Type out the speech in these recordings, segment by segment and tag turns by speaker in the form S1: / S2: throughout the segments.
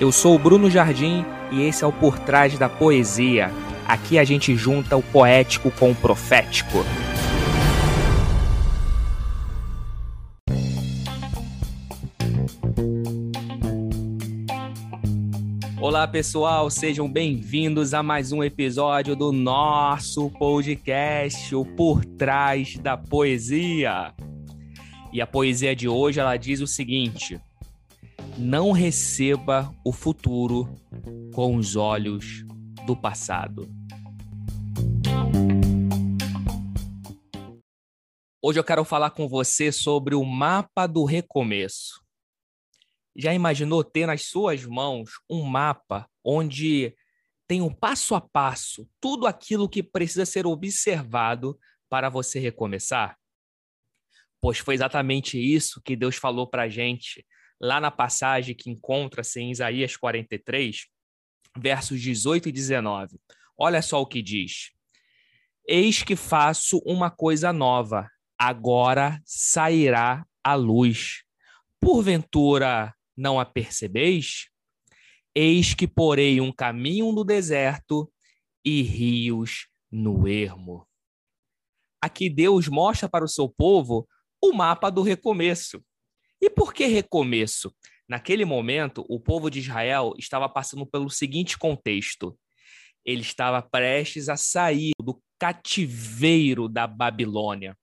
S1: Eu sou o Bruno Jardim e esse é o Por Trás da Poesia. Aqui a gente junta o poético com o profético. Olá pessoal, sejam bem-vindos a mais um episódio do nosso podcast, o Por Trás da Poesia. E a poesia de hoje ela diz o seguinte: Não receba o futuro com os olhos do passado. Hoje eu quero falar com você sobre o mapa do recomeço. Já imaginou ter nas suas mãos um mapa onde tem um passo a passo tudo aquilo que precisa ser observado para você recomeçar? Pois foi exatamente isso que Deus falou para a gente lá na passagem que encontra-se em Isaías 43, versos 18 e 19. Olha só o que diz: Eis que faço uma coisa nova, agora sairá a luz. Porventura não a percebeis? Eis que porei um caminho no deserto e rios no ermo. Aqui Deus mostra para o seu povo o mapa do recomeço. E por que recomeço? Naquele momento, o povo de Israel estava passando pelo seguinte contexto: ele estava prestes a sair do cativeiro da Babilônia.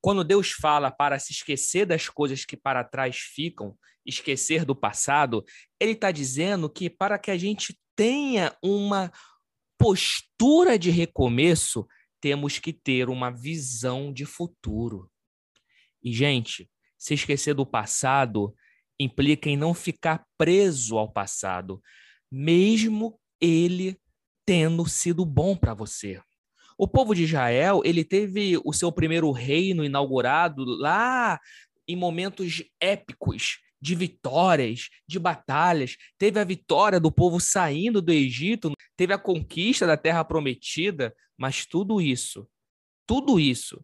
S1: Quando Deus fala para se esquecer das coisas que para trás ficam, esquecer do passado, ele está dizendo que para que a gente tenha uma postura de recomeço, temos que ter uma visão de futuro. E, gente, se esquecer do passado implica em não ficar preso ao passado, mesmo ele tendo sido bom para você. O povo de Israel, ele teve o seu primeiro reino inaugurado lá em momentos épicos de vitórias, de batalhas. Teve a vitória do povo saindo do Egito, teve a conquista da terra prometida, mas tudo isso, tudo isso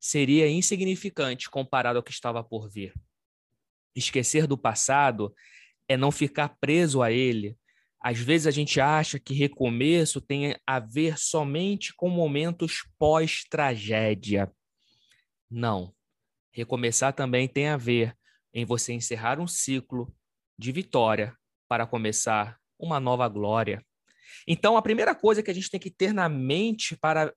S1: seria insignificante comparado ao que estava por vir. Esquecer do passado é não ficar preso a ele. Às vezes a gente acha que recomeço tem a ver somente com momentos pós-tragédia. Não. Recomeçar também tem a ver em você encerrar um ciclo de vitória para começar uma nova glória. Então, a primeira coisa que a gente tem que ter na mente para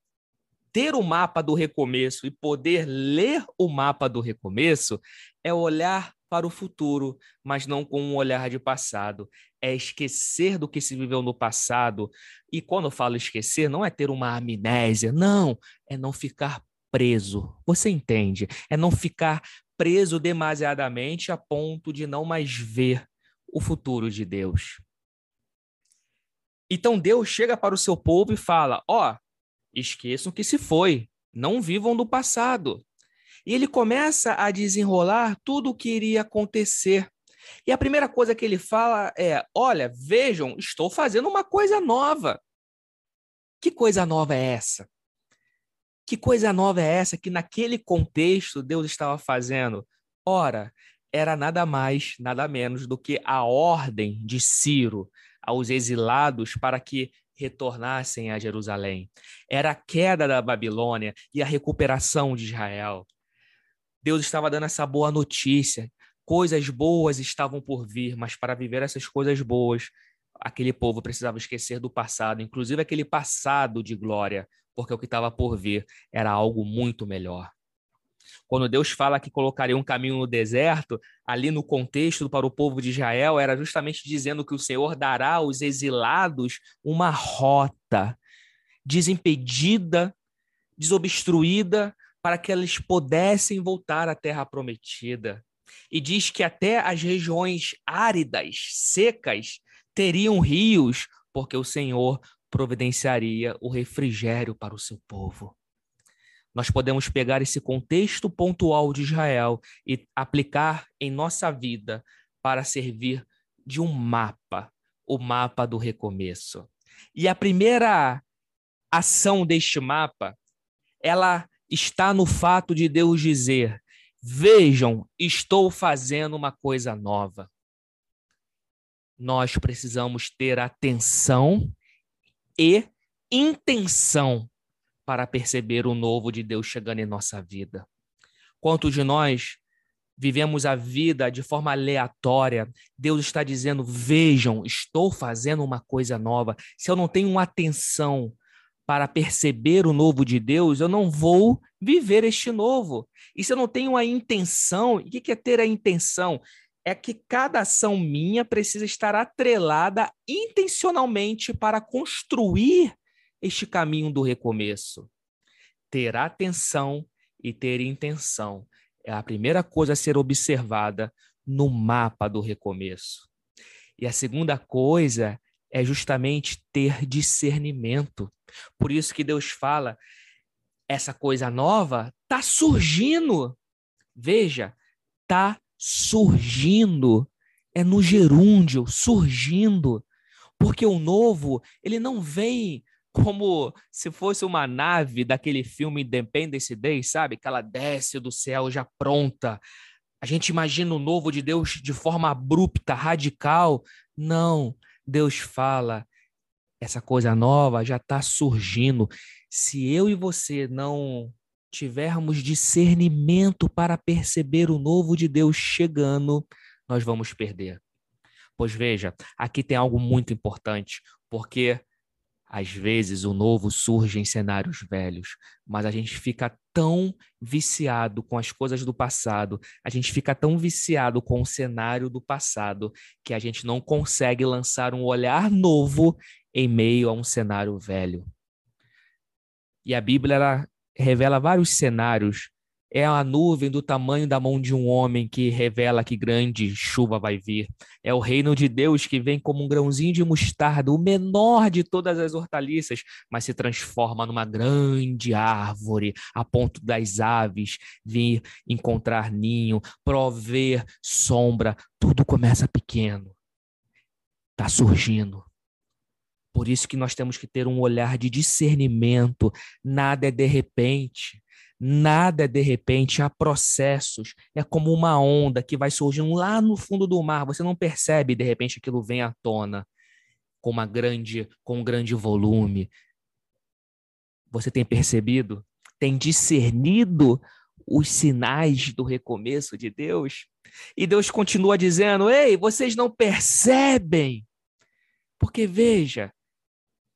S1: ter o mapa do recomeço e poder ler o mapa do recomeço é olhar para o futuro, mas não com um olhar de passado. É esquecer do que se viveu no passado. E quando eu falo esquecer, não é ter uma amnésia, não, é não ficar preso. Você entende? É não ficar preso demasiadamente a ponto de não mais ver o futuro de Deus. Então Deus chega para o seu povo e fala: Ó, oh, Esqueçam que se foi, não vivam do passado. E ele começa a desenrolar tudo o que iria acontecer. E a primeira coisa que ele fala é: Olha, vejam, estou fazendo uma coisa nova. Que coisa nova é essa? Que coisa nova é essa que naquele contexto Deus estava fazendo? Ora, era nada mais, nada menos do que a ordem de Ciro aos exilados para que retornassem a Jerusalém. Era a queda da Babilônia e a recuperação de Israel. Deus estava dando essa boa notícia. Coisas boas estavam por vir, mas para viver essas coisas boas, aquele povo precisava esquecer do passado, inclusive aquele passado de glória, porque o que estava por vir era algo muito melhor. Quando Deus fala que colocaria um caminho no deserto, ali no contexto para o povo de Israel, era justamente dizendo que o Senhor dará aos exilados uma rota desimpedida, desobstruída, para que eles pudessem voltar à terra prometida. E diz que até as regiões áridas, secas, teriam rios, porque o Senhor providenciaria o refrigério para o seu povo nós podemos pegar esse contexto pontual de Israel e aplicar em nossa vida para servir de um mapa, o mapa do recomeço. E a primeira ação deste mapa, ela está no fato de Deus dizer: Vejam, estou fazendo uma coisa nova. nós precisamos ter atenção e intenção para perceber o novo de Deus chegando em nossa vida. Quantos de nós vivemos a vida de forma aleatória? Deus está dizendo: vejam, estou fazendo uma coisa nova. Se eu não tenho atenção para perceber o novo de Deus, eu não vou viver este novo. E se eu não tenho a intenção, o que é ter a intenção? É que cada ação minha precisa estar atrelada intencionalmente para construir este caminho do recomeço. Ter atenção e ter intenção é a primeira coisa a ser observada no mapa do recomeço. E a segunda coisa é justamente ter discernimento. Por isso que Deus fala, essa coisa nova está surgindo. Veja, está surgindo. É no gerúndio, surgindo. Porque o novo, ele não vem como se fosse uma nave daquele filme Independence Day, sabe? Que ela desce do céu já pronta. A gente imagina o novo de Deus de forma abrupta, radical. Não, Deus fala, essa coisa nova já está surgindo. Se eu e você não tivermos discernimento para perceber o novo de Deus chegando, nós vamos perder. Pois veja, aqui tem algo muito importante, porque às vezes o novo surge em cenários velhos, mas a gente fica tão viciado com as coisas do passado, a gente fica tão viciado com o cenário do passado, que a gente não consegue lançar um olhar novo em meio a um cenário velho. E a Bíblia ela revela vários cenários é a nuvem do tamanho da mão de um homem que revela que grande chuva vai vir. É o reino de Deus que vem como um grãozinho de mostarda, o menor de todas as hortaliças, mas se transforma numa grande árvore, a ponto das aves vir encontrar ninho, prover sombra. Tudo começa pequeno. Está surgindo. Por isso que nós temos que ter um olhar de discernimento. Nada é de repente. Nada é de repente, há processos. É como uma onda que vai surgindo lá no fundo do mar. Você não percebe, de repente, aquilo vem à tona com uma grande, com um grande volume. Você tem percebido? Tem discernido os sinais do recomeço de Deus? E Deus continua dizendo: Ei, vocês não percebem? Porque veja,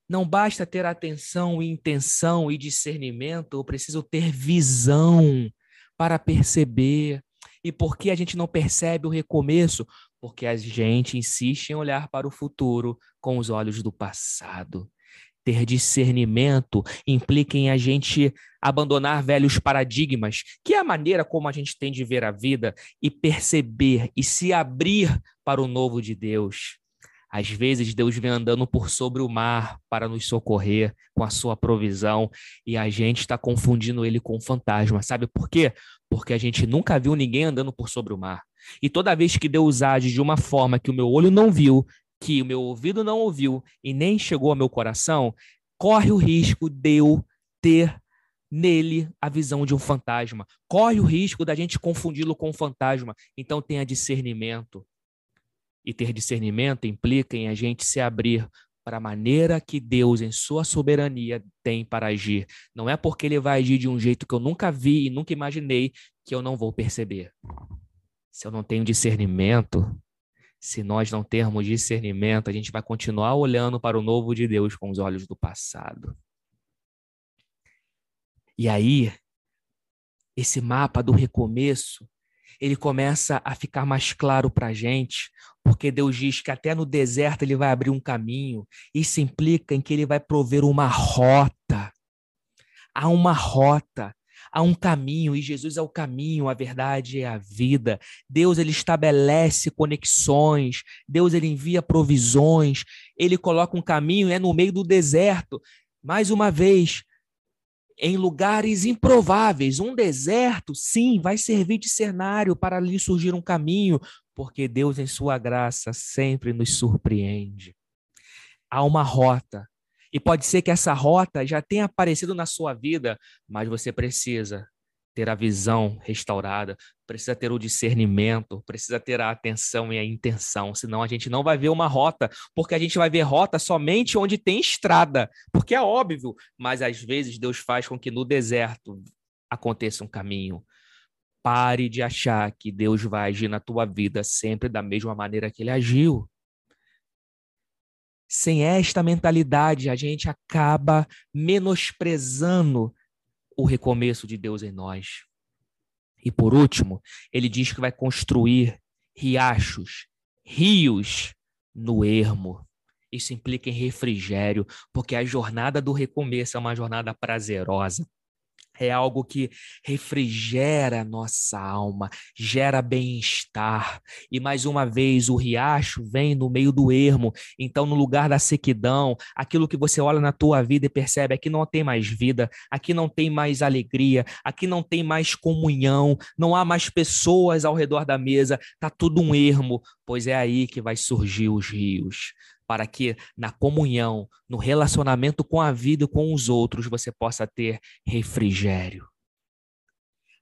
S1: não basta ter atenção e intenção e discernimento, eu preciso ter visão para perceber. E por que a gente não percebe o recomeço? Porque a gente insiste em olhar para o futuro com os olhos do passado. Ter discernimento implica em a gente abandonar velhos paradigmas, que é a maneira como a gente tem de ver a vida, e perceber e se abrir para o novo de Deus. Às vezes Deus vem andando por sobre o mar para nos socorrer com a sua provisão e a gente está confundindo ele com um fantasma. Sabe por quê? Porque a gente nunca viu ninguém andando por sobre o mar. E toda vez que Deus age de uma forma que o meu olho não viu, que o meu ouvido não ouviu e nem chegou ao meu coração, corre o risco de eu ter nele a visão de um fantasma. Corre o risco da gente confundi-lo com um fantasma. Então tenha discernimento e ter discernimento implica em a gente se abrir para a maneira que Deus, em sua soberania, tem para agir. Não é porque ele vai agir de um jeito que eu nunca vi e nunca imaginei que eu não vou perceber. Se eu não tenho discernimento, se nós não termos discernimento, a gente vai continuar olhando para o novo de Deus com os olhos do passado. E aí, esse mapa do recomeço ele começa a ficar mais claro para a gente, porque Deus diz que até no deserto ele vai abrir um caminho. Isso implica em que ele vai prover uma rota. Há uma rota, há um caminho, e Jesus é o caminho, a verdade é a vida. Deus ele estabelece conexões, Deus ele envia provisões, ele coloca um caminho, é no meio do deserto. Mais uma vez, em lugares improváveis. Um deserto, sim, vai servir de cenário para ali surgir um caminho, porque Deus, em sua graça, sempre nos surpreende. Há uma rota. E pode ser que essa rota já tenha aparecido na sua vida, mas você precisa ter a visão restaurada, precisa ter o discernimento, precisa ter a atenção e a intenção, senão a gente não vai ver uma rota, porque a gente vai ver rota somente onde tem estrada, porque é óbvio, mas às vezes Deus faz com que no deserto aconteça um caminho. Pare de achar que Deus vai agir na tua vida sempre da mesma maneira que ele agiu. Sem esta mentalidade, a gente acaba menosprezando o recomeço de Deus em nós. E por último, ele diz que vai construir riachos, rios no ermo. Isso implica em refrigério, porque a jornada do recomeço é uma jornada prazerosa é algo que refrigera nossa alma, gera bem-estar. E mais uma vez, o riacho vem no meio do ermo. Então, no lugar da sequidão, aquilo que você olha na tua vida e percebe, aqui não tem mais vida, aqui não tem mais alegria, aqui não tem mais comunhão, não há mais pessoas ao redor da mesa, tá tudo um ermo, pois é aí que vai surgir os rios para que na comunhão, no relacionamento com a vida e com os outros, você possa ter refrigério.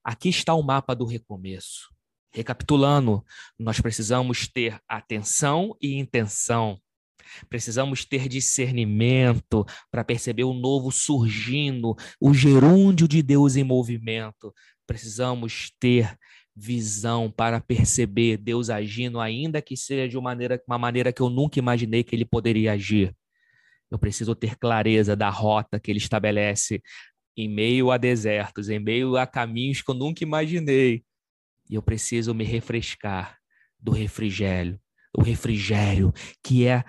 S1: Aqui está o mapa do recomeço. Recapitulando, nós precisamos ter atenção e intenção. Precisamos ter discernimento para perceber o novo surgindo, o gerúndio de Deus em movimento. Precisamos ter visão para perceber Deus agindo, ainda que seja de uma maneira, uma maneira que eu nunca imaginei que ele poderia agir. Eu preciso ter clareza da rota que ele estabelece em meio a desertos, em meio a caminhos que eu nunca imaginei. E eu preciso me refrescar do refrigério, o refrigério que é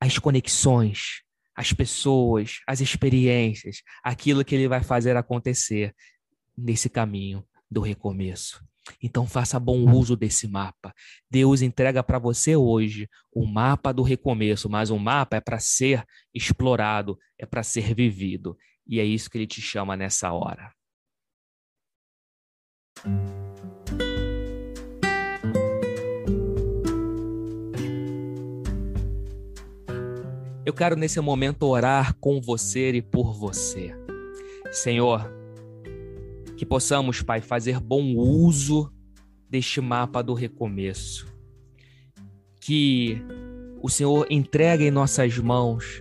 S1: as conexões, as pessoas, as experiências, aquilo que ele vai fazer acontecer nesse caminho do recomeço. Então faça bom uso desse mapa. Deus entrega para você hoje o mapa do recomeço, mas o mapa é para ser explorado, é para ser vivido. E é isso que ele te chama nessa hora. Eu quero nesse momento orar com você e por você. Senhor, que possamos, Pai, fazer bom uso deste mapa do recomeço. Que o Senhor entregue em nossas mãos,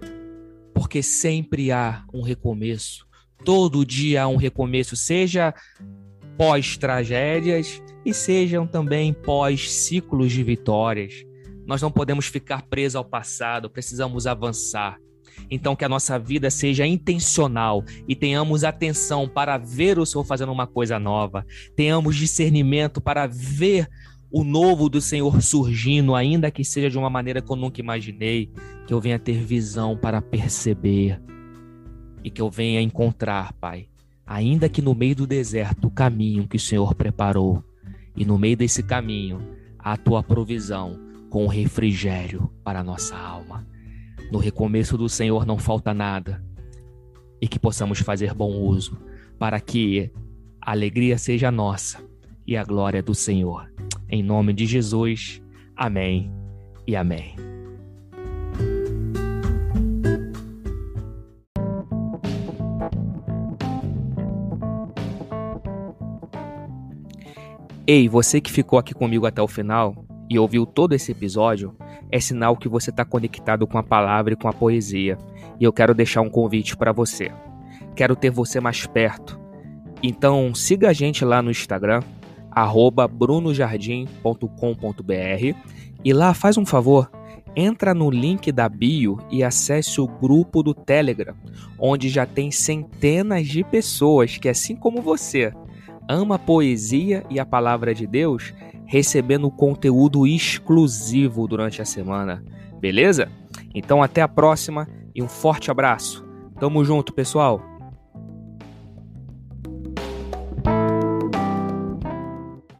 S1: porque sempre há um recomeço. Todo dia há um recomeço, seja pós-tragédias e sejam também pós-ciclos de vitórias. Nós não podemos ficar presos ao passado, precisamos avançar. Então, que a nossa vida seja intencional e tenhamos atenção para ver o Senhor fazendo uma coisa nova, tenhamos discernimento para ver o novo do Senhor surgindo, ainda que seja de uma maneira que eu nunca imaginei, que eu venha ter visão para perceber e que eu venha encontrar, Pai, ainda que no meio do deserto, o caminho que o Senhor preparou, e no meio desse caminho, a tua provisão com refrigério para a nossa alma. No recomeço do Senhor não falta nada. E que possamos fazer bom uso, para que a alegria seja nossa e a glória do Senhor. Em nome de Jesus, amém e amém. Ei, você que ficou aqui comigo até o final e ouviu todo esse episódio, é sinal que você está conectado com a palavra e com a poesia. E eu quero deixar um convite para você. Quero ter você mais perto. Então siga a gente lá no Instagram, brunojardim.com.br e lá faz um favor, entra no link da bio e acesse o grupo do Telegram, onde já tem centenas de pessoas que, assim como você, ama a poesia e a palavra de Deus recebendo conteúdo exclusivo durante a semana. Beleza? Então até a próxima e um forte abraço. Tamo junto, pessoal.